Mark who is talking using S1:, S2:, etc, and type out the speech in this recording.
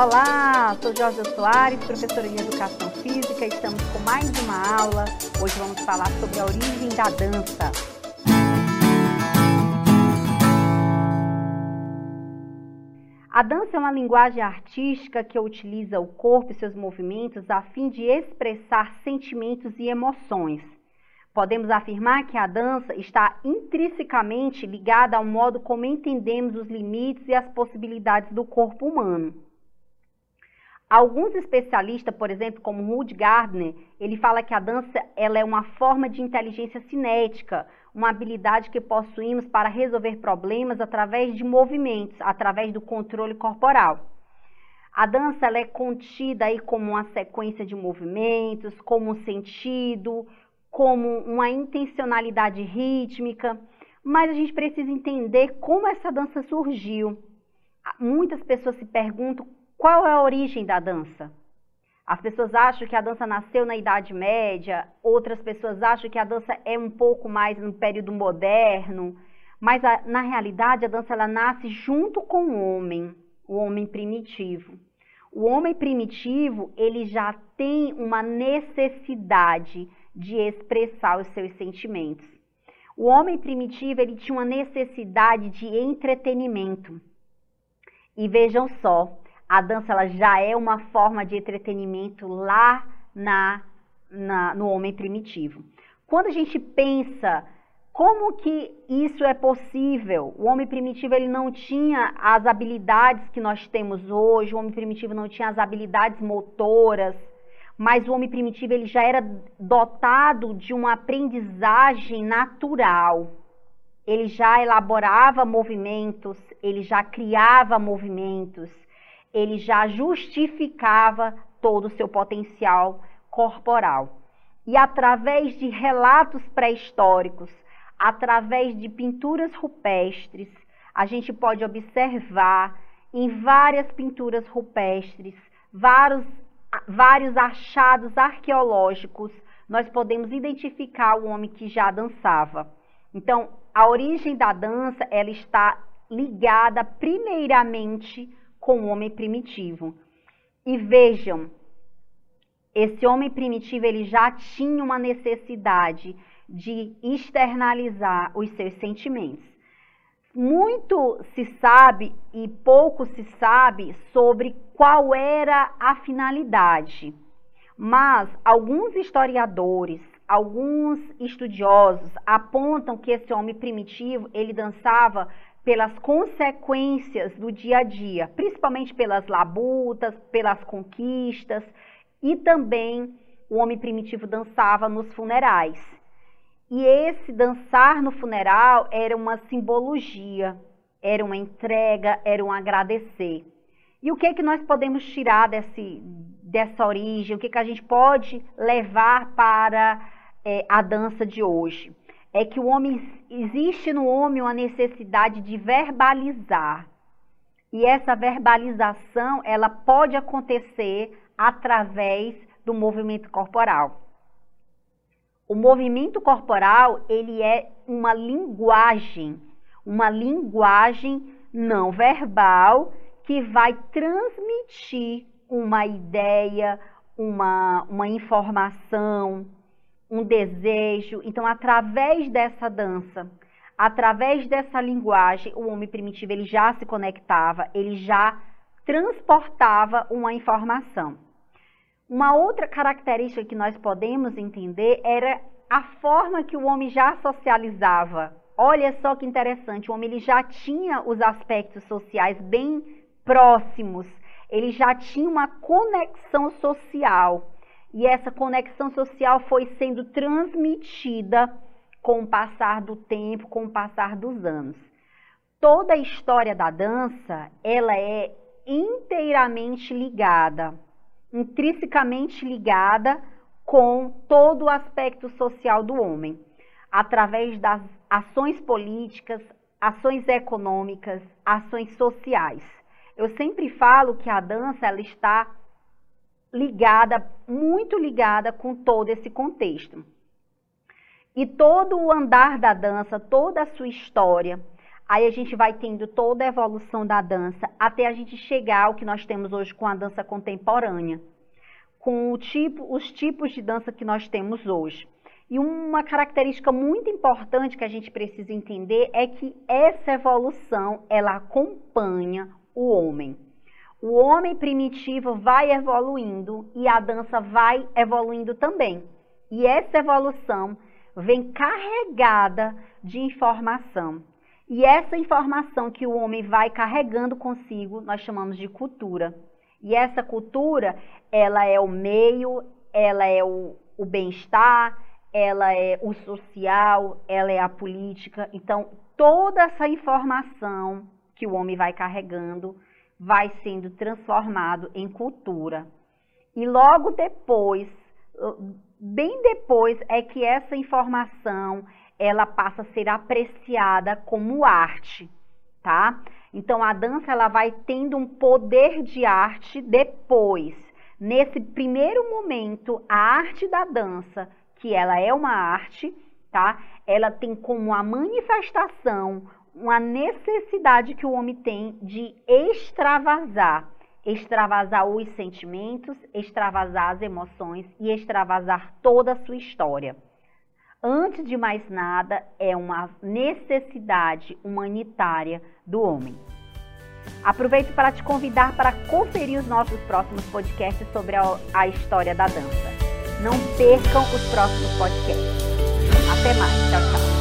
S1: Olá, sou Jorge Soares, professora de Educação Física. Estamos com mais uma aula. Hoje vamos falar sobre a origem da dança. A dança é uma linguagem artística que utiliza o corpo e seus movimentos a fim de expressar sentimentos e emoções. Podemos afirmar que a dança está intrinsecamente ligada ao modo como entendemos os limites e as possibilidades do corpo humano. Alguns especialistas, por exemplo, como Rudy Gardner, ele fala que a dança ela é uma forma de inteligência cinética, uma habilidade que possuímos para resolver problemas através de movimentos, através do controle corporal. A dança ela é contida aí como uma sequência de movimentos, como um sentido, como uma intencionalidade rítmica, mas a gente precisa entender como essa dança surgiu. Muitas pessoas se perguntam qual é a origem da dança? As pessoas acham que a dança nasceu na Idade Média, outras pessoas acham que a dança é um pouco mais no período moderno, mas a, na realidade a dança ela nasce junto com o homem, o homem primitivo. O homem primitivo, ele já tem uma necessidade de expressar os seus sentimentos. O homem primitivo, ele tinha uma necessidade de entretenimento. E vejam só, a dança ela já é uma forma de entretenimento lá na, na, no homem primitivo. Quando a gente pensa como que isso é possível, o homem primitivo ele não tinha as habilidades que nós temos hoje, o homem primitivo não tinha as habilidades motoras, mas o homem primitivo ele já era dotado de uma aprendizagem natural. Ele já elaborava movimentos, ele já criava movimentos, ele já justificava todo o seu potencial corporal. E através de relatos pré-históricos, através de pinturas rupestres, a gente pode observar em várias pinturas rupestres, vários, vários achados arqueológicos, nós podemos identificar o homem que já dançava. Então, a origem da dança, ela está ligada primeiramente com o homem primitivo. E vejam, esse homem primitivo ele já tinha uma necessidade de externalizar os seus sentimentos. Muito se sabe e pouco se sabe sobre qual era a finalidade. Mas alguns historiadores, alguns estudiosos apontam que esse homem primitivo, ele dançava pelas consequências do dia a dia, principalmente pelas labutas, pelas conquistas, e também o homem primitivo dançava nos funerais. E esse dançar no funeral era uma simbologia, era uma entrega, era um agradecer. E o que é que nós podemos tirar desse, dessa origem? O que, é que a gente pode levar para é, a dança de hoje? É que o homem existe no homem uma necessidade de verbalizar. E essa verbalização, ela pode acontecer através do movimento corporal. O movimento corporal, ele é uma linguagem, uma linguagem não verbal que vai transmitir uma ideia, uma, uma informação, um desejo. Então, através dessa dança, através dessa linguagem, o homem primitivo ele já se conectava, ele já transportava uma informação. Uma outra característica que nós podemos entender era a forma que o homem já socializava. Olha só que interessante, o homem ele já tinha os aspectos sociais bem próximos, ele já tinha uma conexão social e essa conexão social foi sendo transmitida com o passar do tempo, com o passar dos anos. Toda a história da dança, ela é inteiramente ligada, intrinsecamente ligada com todo o aspecto social do homem, através das ações políticas, ações econômicas, ações sociais. Eu sempre falo que a dança ela está ligada, muito ligada com todo esse contexto. E todo o andar da dança, toda a sua história, Aí a gente vai tendo toda a evolução da dança até a gente chegar ao que nós temos hoje com a dança contemporânea, com tipo, os tipos de dança que nós temos hoje. E uma característica muito importante que a gente precisa entender é que essa evolução ela acompanha o homem. O homem primitivo vai evoluindo e a dança vai evoluindo também. E essa evolução vem carregada de informação. E essa informação que o homem vai carregando consigo, nós chamamos de cultura. E essa cultura, ela é o meio, ela é o, o bem-estar, ela é o social, ela é a política. Então, toda essa informação que o homem vai carregando vai sendo transformado em cultura. E logo depois, bem depois, é que essa informação ela passa a ser apreciada como arte, tá? Então a dança ela vai tendo um poder de arte depois. Nesse primeiro momento, a arte da dança, que ela é uma arte, tá? Ela tem como a manifestação uma necessidade que o homem tem de extravasar, extravasar os sentimentos, extravasar as emoções e extravasar toda a sua história. Antes de mais nada, é uma necessidade humanitária do homem. Aproveito para te convidar para conferir os nossos próximos podcasts sobre a, a história da dança. Não percam os próximos podcasts. Até mais. Tchau, tchau.